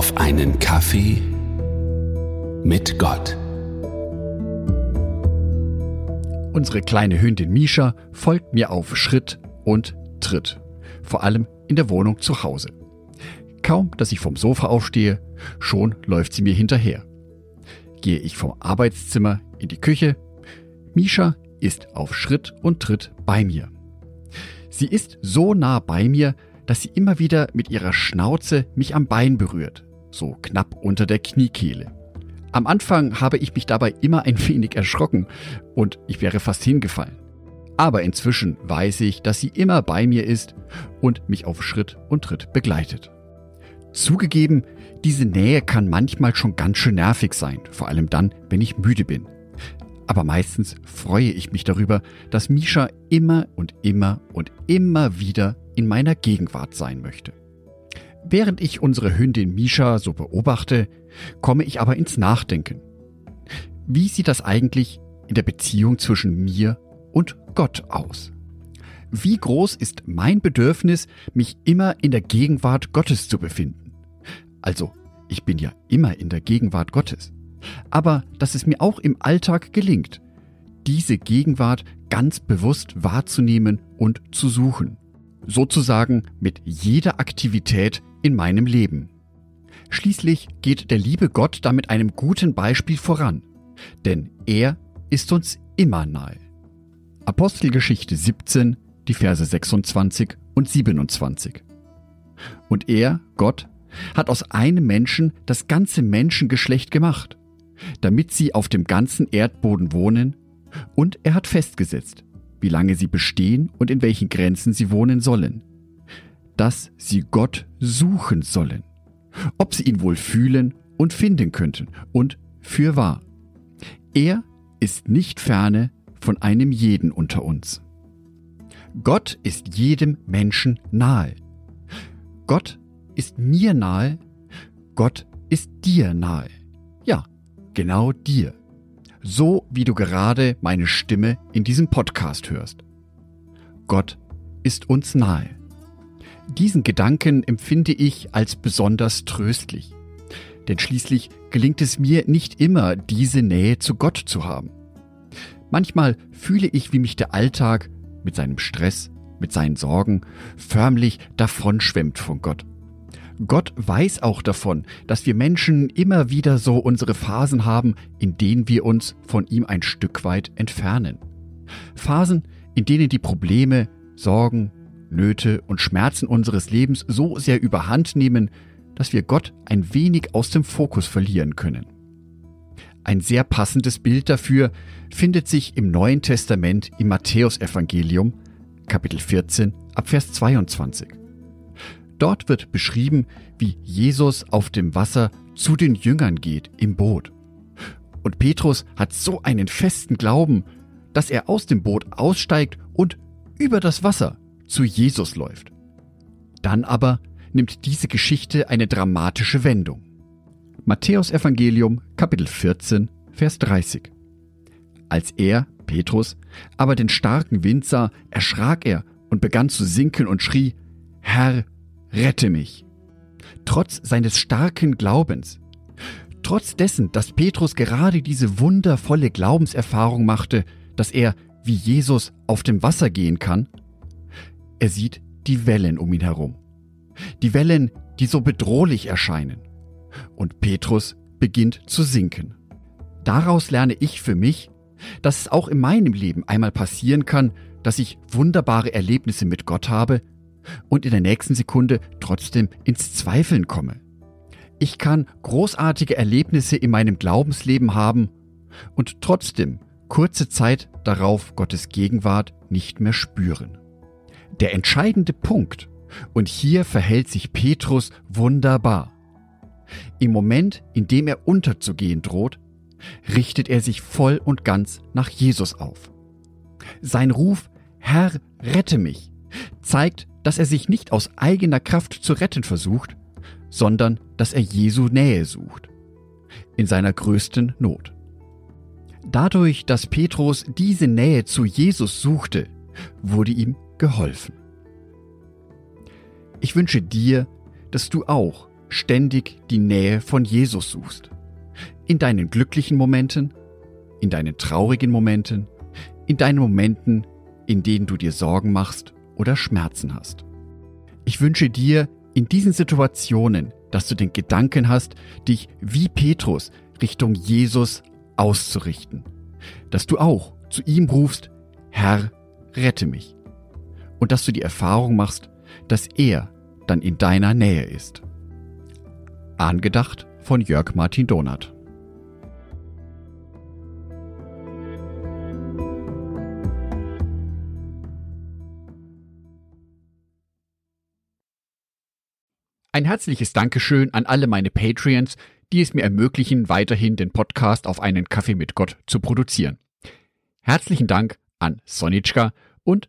auf einen Kaffee mit Gott. Unsere kleine Hündin Misha folgt mir auf Schritt und Tritt, vor allem in der Wohnung zu Hause. Kaum, dass ich vom Sofa aufstehe, schon läuft sie mir hinterher. Gehe ich vom Arbeitszimmer in die Küche, Misha ist auf Schritt und Tritt bei mir. Sie ist so nah bei mir, dass sie immer wieder mit ihrer Schnauze mich am Bein berührt, so knapp unter der Kniekehle. Am Anfang habe ich mich dabei immer ein wenig erschrocken und ich wäre fast hingefallen. Aber inzwischen weiß ich, dass sie immer bei mir ist und mich auf Schritt und Tritt begleitet. Zugegeben, diese Nähe kann manchmal schon ganz schön nervig sein, vor allem dann, wenn ich müde bin. Aber meistens freue ich mich darüber, dass Misha immer und immer und immer wieder in meiner Gegenwart sein möchte. Während ich unsere Hündin Misha so beobachte, komme ich aber ins Nachdenken. Wie sieht das eigentlich in der Beziehung zwischen mir und Gott aus? Wie groß ist mein Bedürfnis, mich immer in der Gegenwart Gottes zu befinden? Also, ich bin ja immer in der Gegenwart Gottes. Aber dass es mir auch im Alltag gelingt, diese Gegenwart ganz bewusst wahrzunehmen und zu suchen. Sozusagen mit jeder Aktivität in meinem Leben. Schließlich geht der liebe Gott da mit einem guten Beispiel voran, denn er ist uns immer nahe. Apostelgeschichte 17, die Verse 26 und 27. Und er, Gott, hat aus einem Menschen das ganze Menschengeschlecht gemacht, damit sie auf dem ganzen Erdboden wohnen, und er hat festgesetzt, wie lange sie bestehen und in welchen Grenzen sie wohnen sollen, dass sie Gott suchen sollen, ob sie ihn wohl fühlen und finden könnten, und für wahr. Er ist nicht ferne von einem jeden unter uns. Gott ist jedem Menschen nahe. Gott ist mir nahe, Gott ist dir nahe. Ja, genau dir. So wie du gerade meine Stimme in diesem Podcast hörst. Gott ist uns nahe. Diesen Gedanken empfinde ich als besonders tröstlich. Denn schließlich gelingt es mir nicht immer, diese Nähe zu Gott zu haben. Manchmal fühle ich, wie mich der Alltag mit seinem Stress, mit seinen Sorgen förmlich davonschwemmt von Gott. Gott weiß auch davon, dass wir Menschen immer wieder so unsere Phasen haben, in denen wir uns von ihm ein Stück weit entfernen. Phasen, in denen die Probleme, Sorgen, Nöte und Schmerzen unseres Lebens so sehr überhand nehmen, dass wir Gott ein wenig aus dem Fokus verlieren können. Ein sehr passendes Bild dafür findet sich im Neuen Testament im Matthäusevangelium, Kapitel 14, Abvers 22. Dort wird beschrieben, wie Jesus auf dem Wasser zu den Jüngern geht im Boot. Und Petrus hat so einen festen Glauben, dass er aus dem Boot aussteigt und über das Wasser zu Jesus läuft. Dann aber nimmt diese Geschichte eine dramatische Wendung. Matthäus Evangelium Kapitel 14 Vers 30. Als er, Petrus, aber den starken Wind sah, erschrak er und begann zu sinken und schrie, Herr, rette mich. Trotz seines starken Glaubens, trotz dessen, dass Petrus gerade diese wundervolle Glaubenserfahrung machte, dass er wie Jesus auf dem Wasser gehen kann, er sieht die Wellen um ihn herum. Die Wellen, die so bedrohlich erscheinen. Und Petrus beginnt zu sinken. Daraus lerne ich für mich, dass es auch in meinem Leben einmal passieren kann, dass ich wunderbare Erlebnisse mit Gott habe und in der nächsten Sekunde trotzdem ins Zweifeln komme. Ich kann großartige Erlebnisse in meinem Glaubensleben haben und trotzdem kurze Zeit darauf Gottes Gegenwart nicht mehr spüren. Der entscheidende Punkt, und hier verhält sich Petrus wunderbar. Im Moment, in dem er unterzugehen droht, richtet er sich voll und ganz nach Jesus auf. Sein Ruf Herr, rette mich zeigt, dass er sich nicht aus eigener Kraft zu retten versucht, sondern dass er Jesu Nähe sucht. In seiner größten Not. Dadurch, dass Petrus diese Nähe zu Jesus suchte, wurde ihm geholfen. Ich wünsche dir, dass du auch ständig die Nähe von Jesus suchst. In deinen glücklichen Momenten, in deinen traurigen Momenten, in deinen Momenten, in denen du dir Sorgen machst oder Schmerzen hast. Ich wünsche dir in diesen Situationen, dass du den Gedanken hast, dich wie Petrus Richtung Jesus auszurichten. Dass du auch zu ihm rufst, Herr, rette mich. Und dass du die Erfahrung machst, dass er dann in deiner Nähe ist. Angedacht von Jörg Martin Donath. Ein herzliches Dankeschön an alle meine Patreons, die es mir ermöglichen, weiterhin den Podcast auf einen Kaffee mit Gott zu produzieren. Herzlichen Dank an Sonitschka und